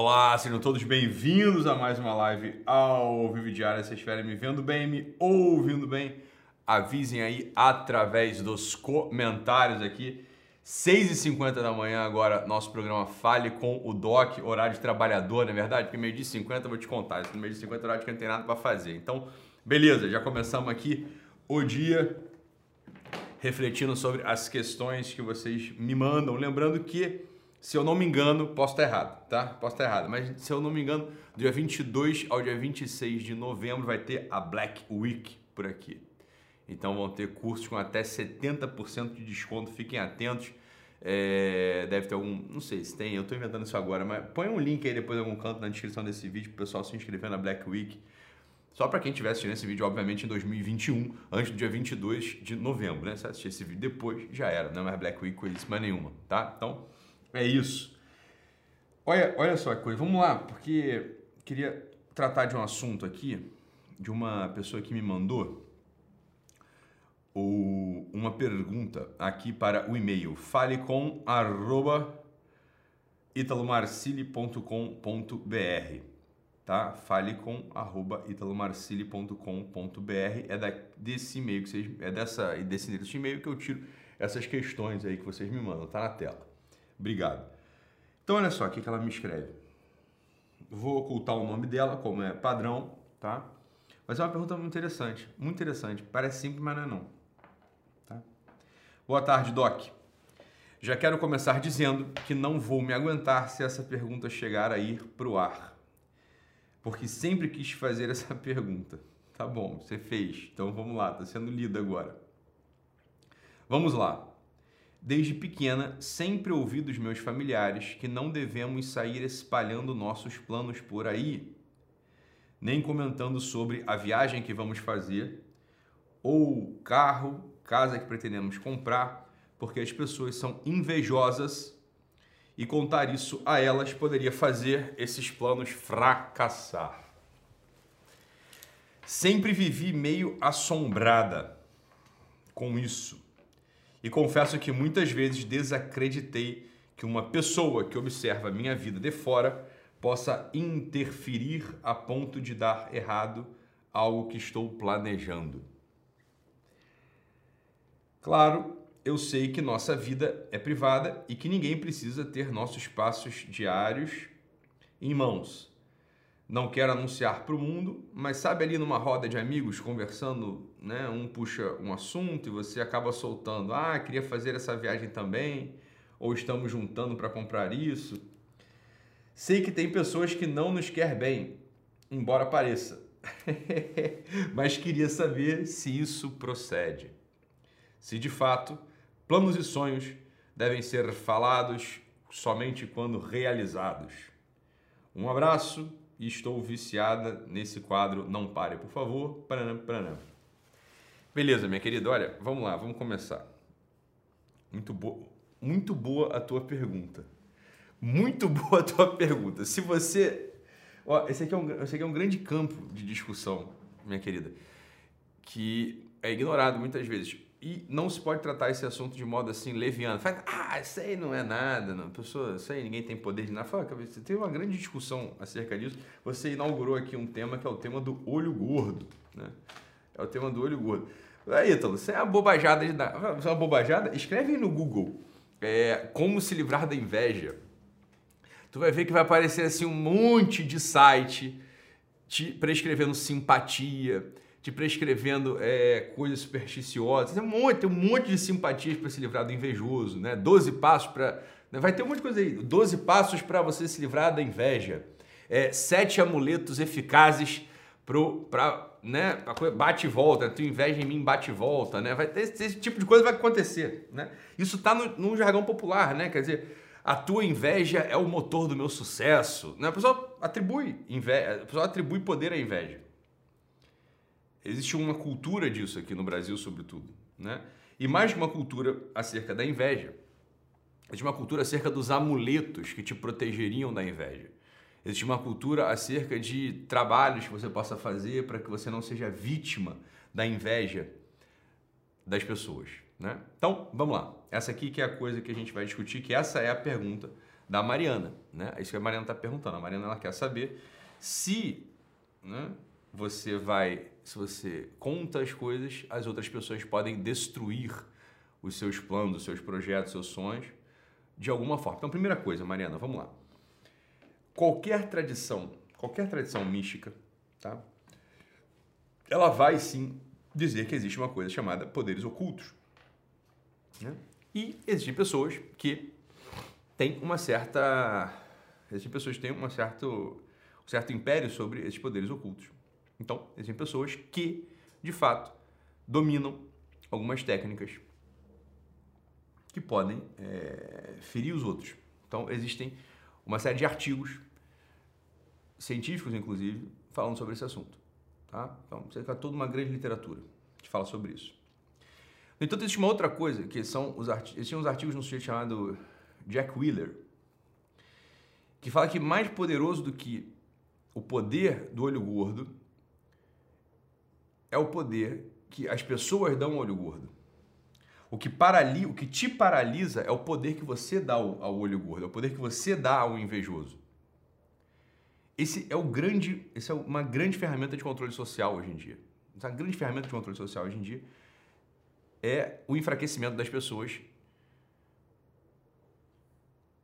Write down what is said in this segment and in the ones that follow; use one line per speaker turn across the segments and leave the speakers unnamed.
Olá, sejam todos bem-vindos a mais uma live ao vivo diária. Se estiverem me vendo bem, me ouvindo bem, avisem aí através dos comentários aqui. 6h50 da manhã agora, nosso programa Fale com o Doc, horário de trabalhador, não é verdade? Porque meio dia 50 eu vou te contar, esse meio dia 50 é horário que não tem nada para fazer. Então, beleza, já começamos aqui o dia refletindo sobre as questões que vocês me mandam. Lembrando que, se eu não me engano, posso estar errado, tá? Posso estar errado, mas se eu não me engano, do dia 22 ao dia 26 de novembro vai ter a Black Week por aqui. Então vão ter cursos com até 70% de desconto, fiquem atentos. É, deve ter algum, não sei se tem, eu estou inventando isso agora, mas põe um link aí depois em algum canto na descrição desse vídeo para o pessoal se inscrever na Black Week. Só para quem estiver assistindo esse vídeo, obviamente, em 2021, antes do dia 22 de novembro, né? Se assistir esse vídeo depois, já era, não é mais Black Week, coisa mais nenhuma, tá? Então, é isso. Olha, olha só que coisa, vamos lá, porque queria tratar de um assunto aqui, de uma pessoa que me mandou ou uma pergunta aqui para o e-mail falecom arroba italomarcili.com.br tá? Fale com arroba italomarcili.com.br é da, desse e-mail que vocês é dessa desse endereço de e-mail que eu tiro essas questões aí que vocês me mandam, tá na tela. Obrigado. Então olha só o que ela me escreve. Vou ocultar o nome dela, como é padrão, tá? Mas é uma pergunta muito interessante, muito interessante. Parece simples, mas não é não. Tá? Boa tarde, Doc. Já quero começar dizendo que não vou me aguentar se essa pergunta chegar a ir pro ar porque sempre quis fazer essa pergunta. Tá bom, você fez. Então vamos lá, está sendo lido agora. Vamos lá. Desde pequena, sempre ouvi dos meus familiares que não devemos sair espalhando nossos planos por aí, nem comentando sobre a viagem que vamos fazer, ou carro, casa que pretendemos comprar, porque as pessoas são invejosas e contar isso a elas poderia fazer esses planos fracassar. Sempre vivi meio assombrada com isso. E confesso que muitas vezes desacreditei que uma pessoa que observa minha vida de fora possa interferir a ponto de dar errado algo que estou planejando. Claro eu sei que nossa vida é privada e que ninguém precisa ter nossos passos diários em mãos. Não quero anunciar para o mundo, mas sabe ali numa roda de amigos conversando, né? Um puxa um assunto e você acaba soltando, ah, queria fazer essa viagem também, ou estamos juntando para comprar isso. Sei que tem pessoas que não nos quer bem, embora pareça. mas queria saber se isso procede. Se de fato Planos e sonhos devem ser falados somente quando realizados. Um abraço estou viciada nesse quadro. Não pare, por favor. Paranã, paranã. Beleza, minha querida. Olha, vamos lá, vamos começar. Muito boa, muito boa a tua pergunta. Muito boa a tua pergunta. Se você. Ó, esse, aqui é um, esse aqui é um grande campo de discussão, minha querida, que é ignorado muitas vezes. E não se pode tratar esse assunto de modo assim, leviano. Fala, ah, isso aí não é nada, não. pessoa, isso aí ninguém tem poder de nada. Fala, você tem uma grande discussão acerca disso. Você inaugurou aqui um tema que é o tema do olho gordo, né? É o tema do olho gordo. Aí, Ítalo, você é uma bobajada de nada. Você é uma bobajada? Escreve aí no Google é, como se livrar da inveja. Tu vai ver que vai aparecer assim um monte de site te prescrevendo simpatia, te prescrevendo é, coisas supersticiosas. Tem um monte, tem um monte de simpatias para se livrar do invejoso, né? 12 passos para. Né? Vai ter um monte de coisa aí. 12 passos para você se livrar da inveja. É, sete amuletos eficazes para. Né? Bate e volta. Tu inveja em mim, bate e volta. Né? Vai ter esse, tipo de coisa vai acontecer. Né? Isso está no, no jargão popular, né? Quer dizer a tua inveja é o motor do meu sucesso. Né? A pessoa atribui inveja, a atribui poder à inveja. Existe uma cultura disso aqui no Brasil, sobretudo. Né? E mais que uma cultura acerca da inveja, existe uma cultura acerca dos amuletos que te protegeriam da inveja. Existe uma cultura acerca de trabalhos que você possa fazer para que você não seja vítima da inveja das pessoas. Né? Então, vamos lá. Essa aqui que é a coisa que a gente vai discutir, que essa é a pergunta da Mariana, né? É isso que a Mariana está perguntando. A Mariana ela quer saber se, né, você vai, se você conta as coisas, as outras pessoas podem destruir os seus planos, os seus projetos, os seus sonhos de alguma forma. Então, primeira coisa, Mariana, vamos lá. Qualquer tradição, qualquer tradição mística, tá? Ela vai sim dizer que existe uma coisa chamada poderes ocultos. Né? E existem pessoas que têm uma certa. Existem pessoas que têm uma certo, um certo império sobre esses poderes ocultos. Então, existem pessoas que, de fato, dominam algumas técnicas que podem é, ferir os outros. Então, existem uma série de artigos, científicos inclusive, falando sobre esse assunto. Tá? Então, você tem toda uma grande literatura que fala sobre isso. No entanto, existe uma outra coisa, que são os artigos, existem uns artigos num sujeito chamado Jack Wheeler, que fala que mais poderoso do que o poder do olho gordo é o poder que as pessoas dão ao olho gordo. O que, parali, o que te paralisa é o poder que você dá ao, ao olho gordo, é o poder que você dá ao invejoso. Esse é o grande, esse é uma grande ferramenta de controle social hoje em dia. Essa grande ferramenta de controle social hoje em dia é o enfraquecimento das pessoas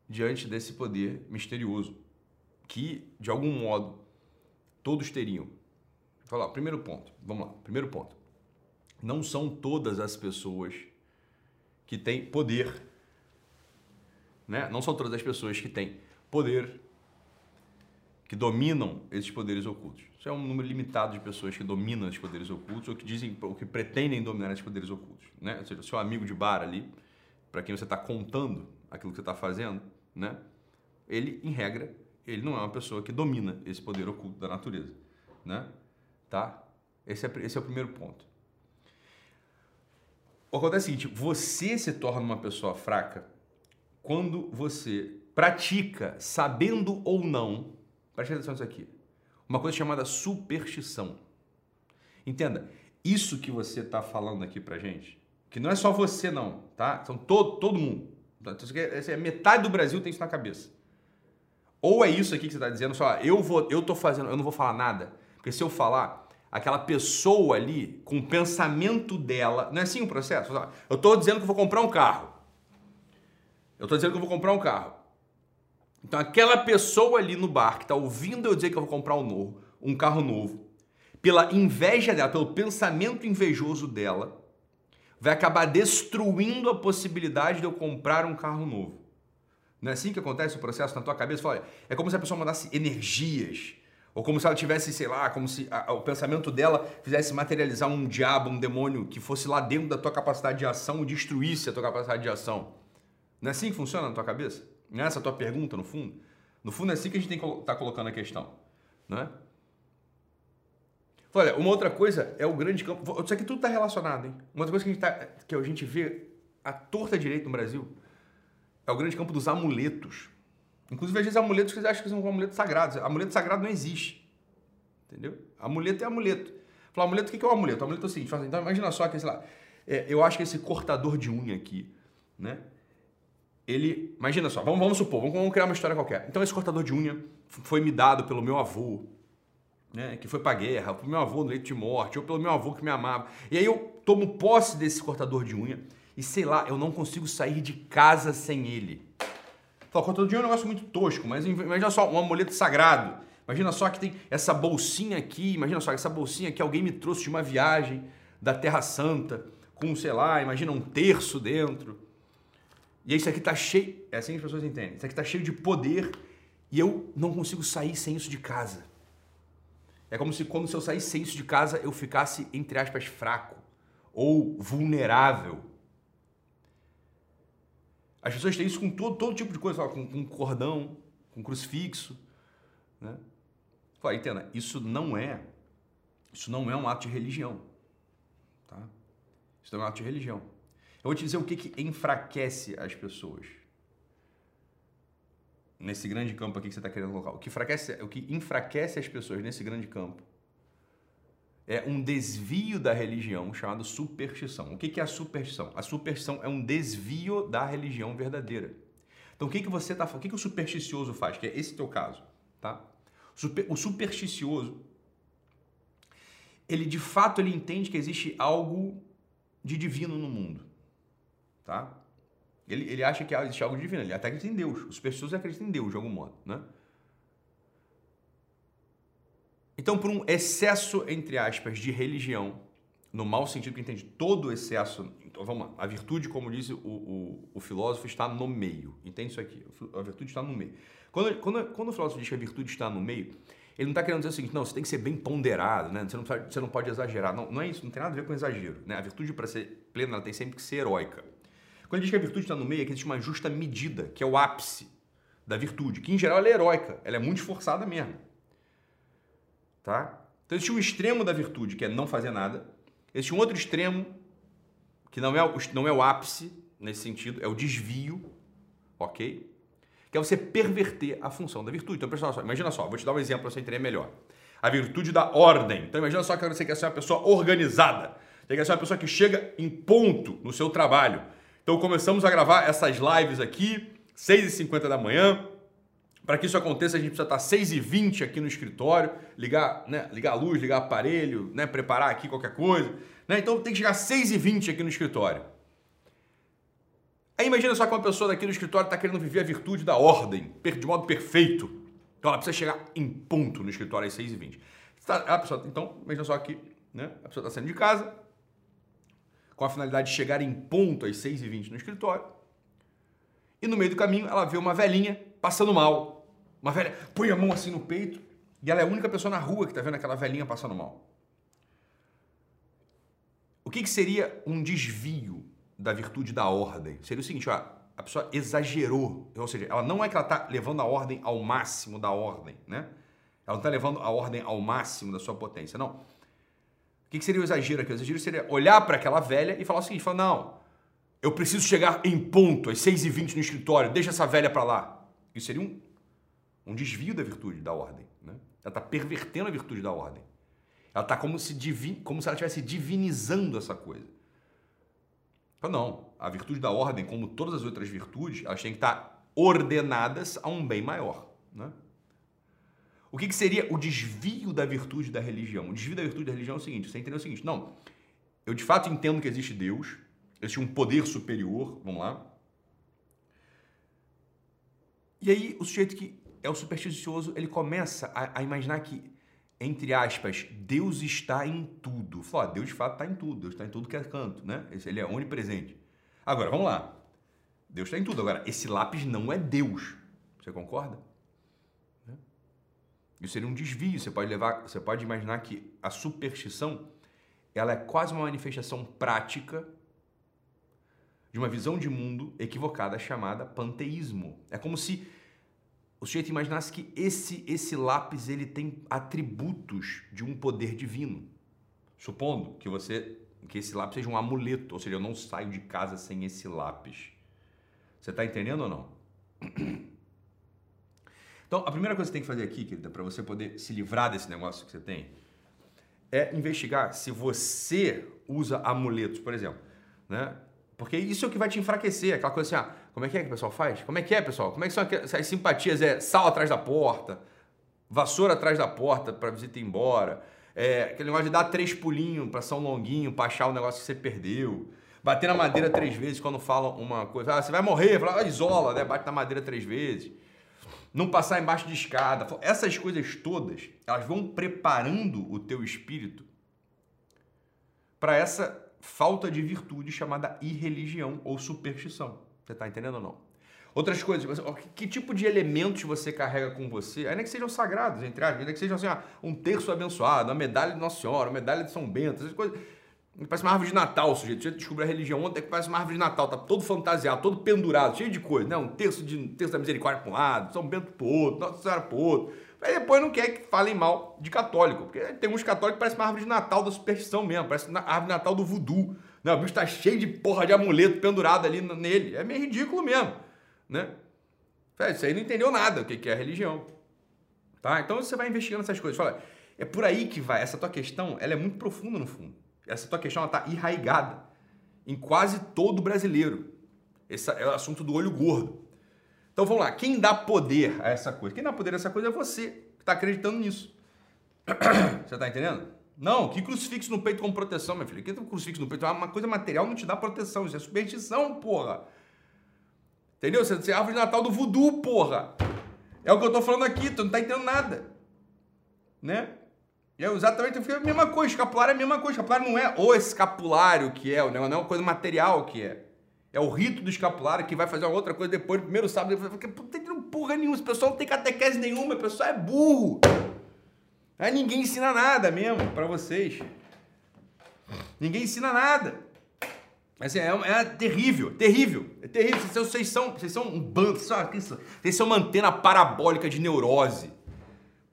diante desse poder misterioso que, de algum modo, todos teriam. Falar, primeiro ponto, vamos lá, primeiro ponto. Não são todas as pessoas que têm poder, né? Não são todas as pessoas que têm poder, que dominam esses poderes ocultos. Isso é um número limitado de pessoas que dominam esses poderes ocultos ou que dizem, ou que pretendem dominar esses poderes ocultos, né? Ou seja, seu amigo de bar ali, para quem você está contando aquilo que você está fazendo, né? Ele, em regra, ele não é uma pessoa que domina esse poder oculto da natureza, né? Tá? Esse é, esse é o primeiro ponto. Acontece é o seguinte, você se torna uma pessoa fraca quando você pratica, sabendo ou não, preste atenção nisso aqui, uma coisa chamada superstição. Entenda, isso que você está falando aqui pra gente, que não é só você não, tá? São todo, todo mundo. Então, é metade do Brasil tem isso na cabeça. Ou é isso aqui que você está dizendo, só eu vou, eu tô fazendo, eu não vou falar nada, porque se eu falar, aquela pessoa ali, com o pensamento dela, não é assim o processo? Eu estou dizendo que vou comprar um carro. Eu estou dizendo que eu vou comprar um carro. Então aquela pessoa ali no bar que está ouvindo eu dizer que eu vou comprar um novo, um carro novo, pela inveja dela, pelo pensamento invejoso dela, vai acabar destruindo a possibilidade de eu comprar um carro novo. Não é assim que acontece o processo na tua cabeça? Fala, é como se a pessoa mandasse energias, ou como se ela tivesse, sei lá, como se a, o pensamento dela fizesse materializar um diabo, um demônio que fosse lá dentro da tua capacidade de ação e destruísse a tua capacidade de ação. Não é assim que funciona na tua cabeça? Não é essa a tua pergunta, no fundo? No fundo é assim que a gente tem que tá colocando a questão. Não é? Olha, uma outra coisa é o grande campo. Isso aqui tudo está relacionado, hein? Uma outra coisa que a gente, tá, que a gente vê a torta direito no Brasil é o grande campo dos amuletos. Inclusive, às vezes, amuletos que vocês acham que são amuletos sagrados. Amuleto sagrado não existe. Entendeu? Amuleto é amuleto. Falar amuleto, o que é o amuleto? O amuleto é o seguinte: então, imagina só que, sei lá, é, eu acho que esse cortador de unha aqui, né? Ele, imagina só, vamos, vamos supor, vamos, vamos criar uma história qualquer. Então, esse cortador de unha foi me dado pelo meu avô, né, que foi pra guerra, pelo meu avô no leito de morte, ou pelo meu avô que me amava. E aí eu tomo posse desse cortador de unha e sei lá, eu não consigo sair de casa sem ele. Fala, cortador de unha é um negócio muito tosco, mas imagina só, um amuleto sagrado. Imagina só que tem essa bolsinha aqui, imagina só, essa bolsinha que alguém me trouxe de uma viagem da Terra Santa, com, sei lá, imagina um terço dentro. E isso aqui tá cheio, é assim que as pessoas entendem, isso aqui tá cheio de poder e eu não consigo sair sem isso de casa. É como se quando se eu saísse sem isso de casa eu ficasse, entre aspas, fraco ou vulnerável. As pessoas têm isso com todo, todo tipo de coisa, com, com cordão, com crucifixo. Né? Fala, entenda, isso não é, isso não é um ato de religião. Tá? Isso não é um ato de religião. Eu vou te dizer o que, que enfraquece as pessoas. Nesse grande campo aqui que você está querendo colocar. O que, enfraquece, o que enfraquece as pessoas nesse grande campo é um desvio da religião chamado superstição. O que é a superstição? A superstição é um desvio da religião verdadeira. Então o que, que você falando? O que, que o supersticioso faz? Que é esse teu caso, tá? O supersticioso, ele de fato ele entende que existe algo de divino no mundo, tá? Ele, ele acha que existe algo divino, ele até acredita em Deus. Os supersticiosos acreditam em Deus de algum modo, né? Então, por um excesso, entre aspas, de religião, no mau sentido que entende todo excesso. Então, vamos lá. A virtude, como diz o, o, o, filósofo, está no meio. Entende isso aqui? A virtude está no meio. Quando, quando, quando o filósofo diz que a virtude está no meio, ele não está querendo dizer o seguinte, não, você tem que ser bem ponderado, né? você, não, você não pode exagerar. Não, não é isso, não tem nada a ver com exagero. Né? A virtude, para ser plena, ela tem sempre que ser heróica. Quando ele diz que a virtude está no meio, é que existe uma justa medida, que é o ápice da virtude, que em geral ela é heróica, ela é muito esforçada mesmo. Tá? Então existe um extremo da virtude, que é não fazer nada. Existe um outro extremo, que não é, não é o ápice nesse sentido, é o desvio, ok? Que é você perverter a função da virtude. Então, pessoal, imagina só, vou te dar um exemplo para você entender melhor. A virtude da ordem. Então, imagina só que você quer ser uma pessoa organizada. Você quer ser uma pessoa que chega em ponto no seu trabalho. Então, começamos a gravar essas lives aqui, 6h50 da manhã. Para que isso aconteça, a gente precisa estar 6h20 aqui no escritório, ligar, né, ligar a luz, ligar aparelho, né, preparar aqui qualquer coisa. Né? Então tem que chegar 6h20 aqui no escritório. Aí imagina só que uma pessoa daqui no escritório está querendo viver a virtude da ordem, de modo perfeito. Então ela precisa chegar em ponto no escritório às 6h20. Tá, a pessoa, então, imagina só que né, a pessoa está saindo de casa, com a finalidade de chegar em ponto às 6h20 no escritório. E no meio do caminho ela vê uma velhinha passando mal. Uma velha põe a mão assim no peito e ela é a única pessoa na rua que está vendo aquela velhinha passando mal. O que, que seria um desvio da virtude da ordem? Seria o seguinte, ó, a pessoa exagerou, ou seja, ela não é que ela está levando a ordem ao máximo da ordem, né? Ela não está levando a ordem ao máximo da sua potência, não. O que, que seria o exagero aqui? O exagero seria olhar para aquela velha e falar o seguinte, falar, não, eu preciso chegar em ponto às 6h20 no escritório, deixa essa velha para lá. Isso seria um um desvio da virtude da ordem. Né? Ela está pervertendo a virtude da ordem. Ela está como, se como se ela estivesse divinizando essa coisa. Então, não. A virtude da ordem, como todas as outras virtudes, elas têm que estar ordenadas a um bem maior. Né? O que, que seria o desvio da virtude da religião? O desvio da virtude da religião é o seguinte: você entendeu o seguinte, não, eu de fato entendo que existe Deus, existe um poder superior, vamos lá. E aí o sujeito que é o supersticioso, ele começa a, a, imaginar que, entre aspas, Deus está em tudo. Fala, Deus de fato está em tudo, Deus está em tudo que é canto, né? Ele é onipresente. Agora, vamos lá. Deus está em tudo. Agora, esse lápis não é Deus. Você concorda? Né? Isso seria um desvio. Você pode levar, você pode imaginar que a superstição ela é quase uma manifestação prática de uma visão de mundo equivocada chamada panteísmo. É como se o sujeito imaginasse que esse, esse lápis ele tem atributos de um poder divino. Supondo que você que esse lápis seja um amuleto, ou seja, eu não saio de casa sem esse lápis. Você está entendendo ou não? Então, a primeira coisa que você tem que fazer aqui, querida, para você poder se livrar desse negócio que você tem, é investigar se você usa amuletos, por exemplo. Né? Porque isso é o que vai te enfraquecer. Aquela coisa assim, ah, como é que é que o pessoal faz? Como é que é, pessoal? Como é que são essas simpatias? É sal atrás da porta, vassoura atrás da porta para visita ir embora. É, aquele negócio de dar três pulinhos para São Longuinho, para achar o negócio que você perdeu. Bater na madeira três vezes quando falam uma coisa. Ah, você vai morrer. Fala, ah, isola, né? Bate na madeira três vezes. Não passar embaixo de escada. Essas coisas todas, elas vão preparando o teu espírito para essa falta de virtude chamada irreligião ou superstição. Você está entendendo ou não? Outras coisas, que tipo de elementos você carrega com você, ainda que sejam sagrados, entre aspas, ainda que sejam assim, ah, um terço abençoado, uma medalha de Nossa Senhora, uma medalha de São Bento, essas coisas. Parece uma árvore de Natal, o sujeito. Você descobriu a religião ontem que parece uma árvore de Natal, tá todo fantasiado, todo pendurado, cheio de coisa, né? Um terço, de, um terço da misericórdia para um lado, São Bento para outro, Nossa Senhora para outro. Aí depois não quer que falem mal de católico, porque tem uns católicos que parecem uma árvore de Natal da superstição mesmo, parece uma árvore de Natal do voodoo. Né? O bicho está cheio de porra de amuleto pendurado ali nele. É meio ridículo mesmo. Né? Isso aí não entendeu nada o que é religião. Tá? Então você vai investigando essas coisas. Fala, é por aí que vai. Essa tua questão ela é muito profunda no fundo. Essa tua questão está enraigada em quase todo brasileiro. Esse é o assunto do olho gordo. Então vamos lá, quem dá poder a essa coisa? Quem dá poder a essa coisa é você, que está acreditando nisso. Você está entendendo? Não, que crucifixo no peito como proteção, meu filho. Que crucifixo no peito? Uma coisa material não te dá proteção, isso é superstição, porra. Entendeu? Você é árvore de Natal do voodoo, porra. É o que eu tô falando aqui, tu não tá entendendo nada. Né? É exatamente a mesma coisa, escapulário é a mesma coisa. Escapulário não é o escapulário que é, não é uma coisa material que é. É o rito do escapulário que vai fazer uma outra coisa depois, primeiro sábado. Porque não tem porra nenhuma, esse pessoal não tem catequese nenhuma, o pessoal é burro. Aí ninguém ensina nada mesmo para vocês. Ninguém ensina nada. Assim, é, é, terrível, terrível, é terrível. Vocês, vocês, são, vocês são um bando, vocês são uma antena parabólica de neurose.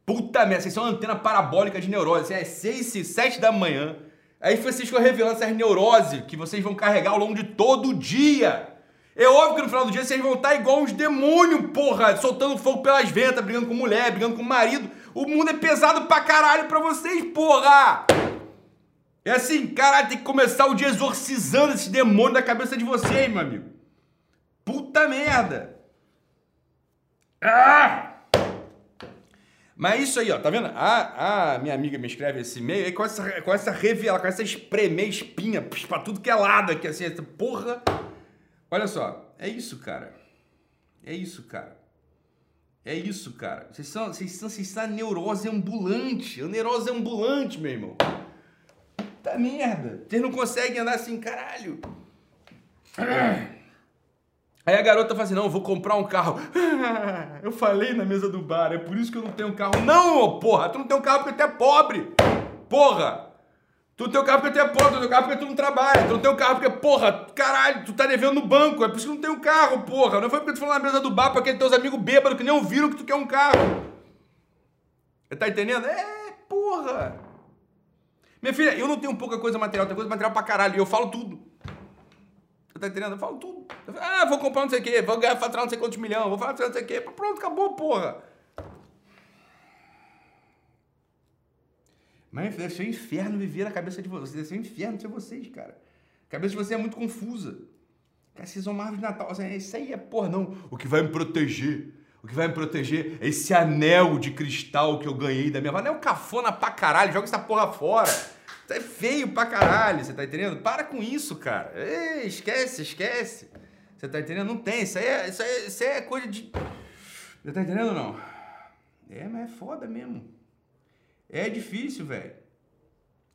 Puta merda, vocês são uma antena parabólica de neurose. É 6, 7 da manhã. Aí vocês ficam revelando essas neuroses que vocês vão carregar ao longo de todo o dia. É óbvio que no final do dia vocês vão estar igual uns demônios, porra, soltando fogo pelas ventas, brigando com mulher, brigando com marido. O mundo é pesado pra caralho pra vocês, porra! É assim, caralho, tem que começar o dia exorcizando esse demônio da cabeça de vocês, meu amigo. Puta merda! Ah! Mas é isso aí, ó, tá vendo? A, a minha amiga me escreve esse e-mail aí com essa, com essa revela, com essa espremer espinha pra tudo que é lado aqui, assim, essa porra. Olha só, é isso, cara. É isso, cara. É isso, cara. Vocês são, vocês são, vocês são neurose ambulante. Neurose ambulante, meu irmão. Puta merda. Vocês não conseguem andar assim, caralho. Aí a garota fala assim: não, vou comprar um carro. eu falei na mesa do bar, é por isso que eu não tenho carro. Não, porra, tu não tem um carro porque tu é pobre. Porra! Tu não tem um carro porque tu é pobre, tu tem um carro porque tu não trabalha. Tu não tem um carro porque, porra, caralho, tu tá devendo no banco. É por isso que não tem um carro, porra. Não foi porque tu falou na mesa do bar pra aqueles teus amigos bêbados que nem ouviram que tu quer um carro. Tá entendendo? É, porra. Minha filha, eu não tenho pouca coisa material, tem coisa material pra caralho. E eu falo tudo. Tá entendendo? Eu falo tudo. Eu falo, ah, vou comprar não sei o quê, vou ganhar, faturar não sei quantos milhões, vou fazer não sei o quê. Pronto, acabou, porra. Mas deve ser um inferno viver na cabeça de vocês. Deve ser um inferno ser vocês, cara. A cabeça de vocês é muito confusa. Cara, vocês são uma árvore de Natal. Isso aí é, porra, não. O que vai me proteger? O que vai me proteger é esse anel de cristal que eu ganhei da minha avó. Anel cafona pra caralho. Joga essa porra fora. Isso é feio pra caralho, você tá entendendo? Para com isso, cara. Ei, esquece, esquece. Você tá entendendo? Não tem. Isso aí é, isso aí, é, isso aí é coisa de. Você tá entendendo ou não? É, mas é foda mesmo. É difícil, velho.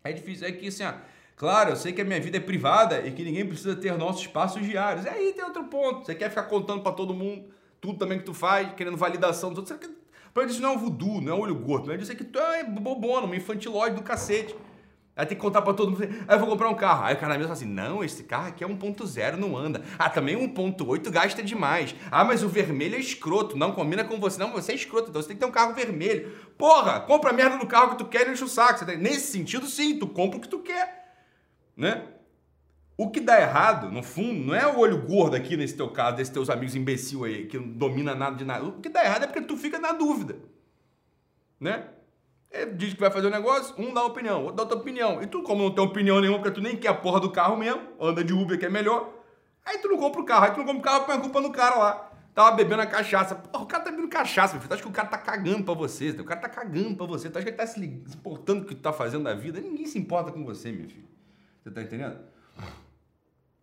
É difícil. É que assim, ó, claro, eu sei que a minha vida é privada e que ninguém precisa ter nossos espaços diários. E aí tem outro ponto. Você quer ficar contando para todo mundo tudo também que tu faz, querendo validação dos outros. Pra isso não é um voodoo, não é um olho gordo. Não é dizer que tu é bobona, uma infantilóide do cacete. Aí tem que contar pra todo mundo. Aí eu vou comprar um carro. Aí o cara mesmo fala assim: não, esse carro aqui é 1.0, não anda. Ah, também 1.8 gasta demais. Ah, mas o vermelho é escroto. Não combina com você. Não, você é escroto, então você tem que ter um carro vermelho. Porra, compra a merda do carro que tu quer e enche o saco. Nesse sentido, sim, tu compra o que tu quer. Né? O que dá errado, no fundo, não é o olho gordo aqui nesse teu caso, desses teus amigos imbecil aí, que não domina nada de nada. O que dá errado é porque tu fica na dúvida. Né? Ele diz que vai fazer um negócio, um dá uma opinião, outro dá outra opinião. E tu, como não tem opinião nenhuma, porque tu nem quer a porra do carro mesmo, anda de Uber que é melhor, aí tu não compra o carro. Aí tu não compra o carro, põe a culpa no cara lá. Tava bebendo a cachaça. Porra, o cara tá bebendo cachaça, meu filho. Tu acha que o cara tá cagando pra você? O cara tá cagando pra você. Tu acha que ele tá se importando com o que tu tá fazendo na vida? Ninguém se importa com você, meu filho. Você tá entendendo?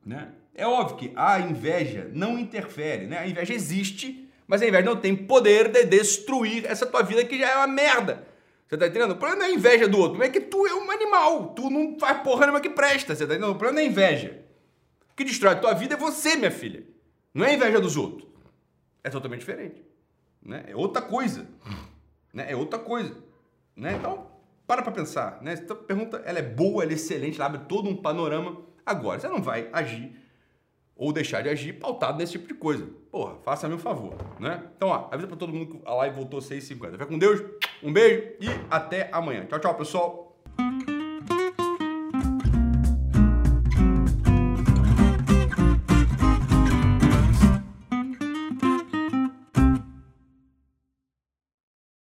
Né? É óbvio que a inveja não interfere, né? A inveja existe, mas a inveja não tem poder de destruir essa tua vida que já é uma merda. Você tá entendendo? O problema não é a inveja do outro, é que tu é um animal. Tu não faz porra nenhuma que presta, você tá entendendo? O problema não é a inveja. O que destrói a tua vida é você, minha filha. Não é a inveja dos outros. É totalmente diferente. Né? É outra coisa. Né? É outra coisa. Né? Então, para pra pensar. Né? Essa pergunta ela é boa, ela é excelente, ela abre todo um panorama. Agora, você não vai agir ou deixar de agir pautado nesse tipo de coisa. Porra, faça-me um favor, né? Então, ó, avisa pra todo mundo que a live voltou 6h50. Fica com Deus, um beijo e até amanhã. Tchau, tchau, pessoal.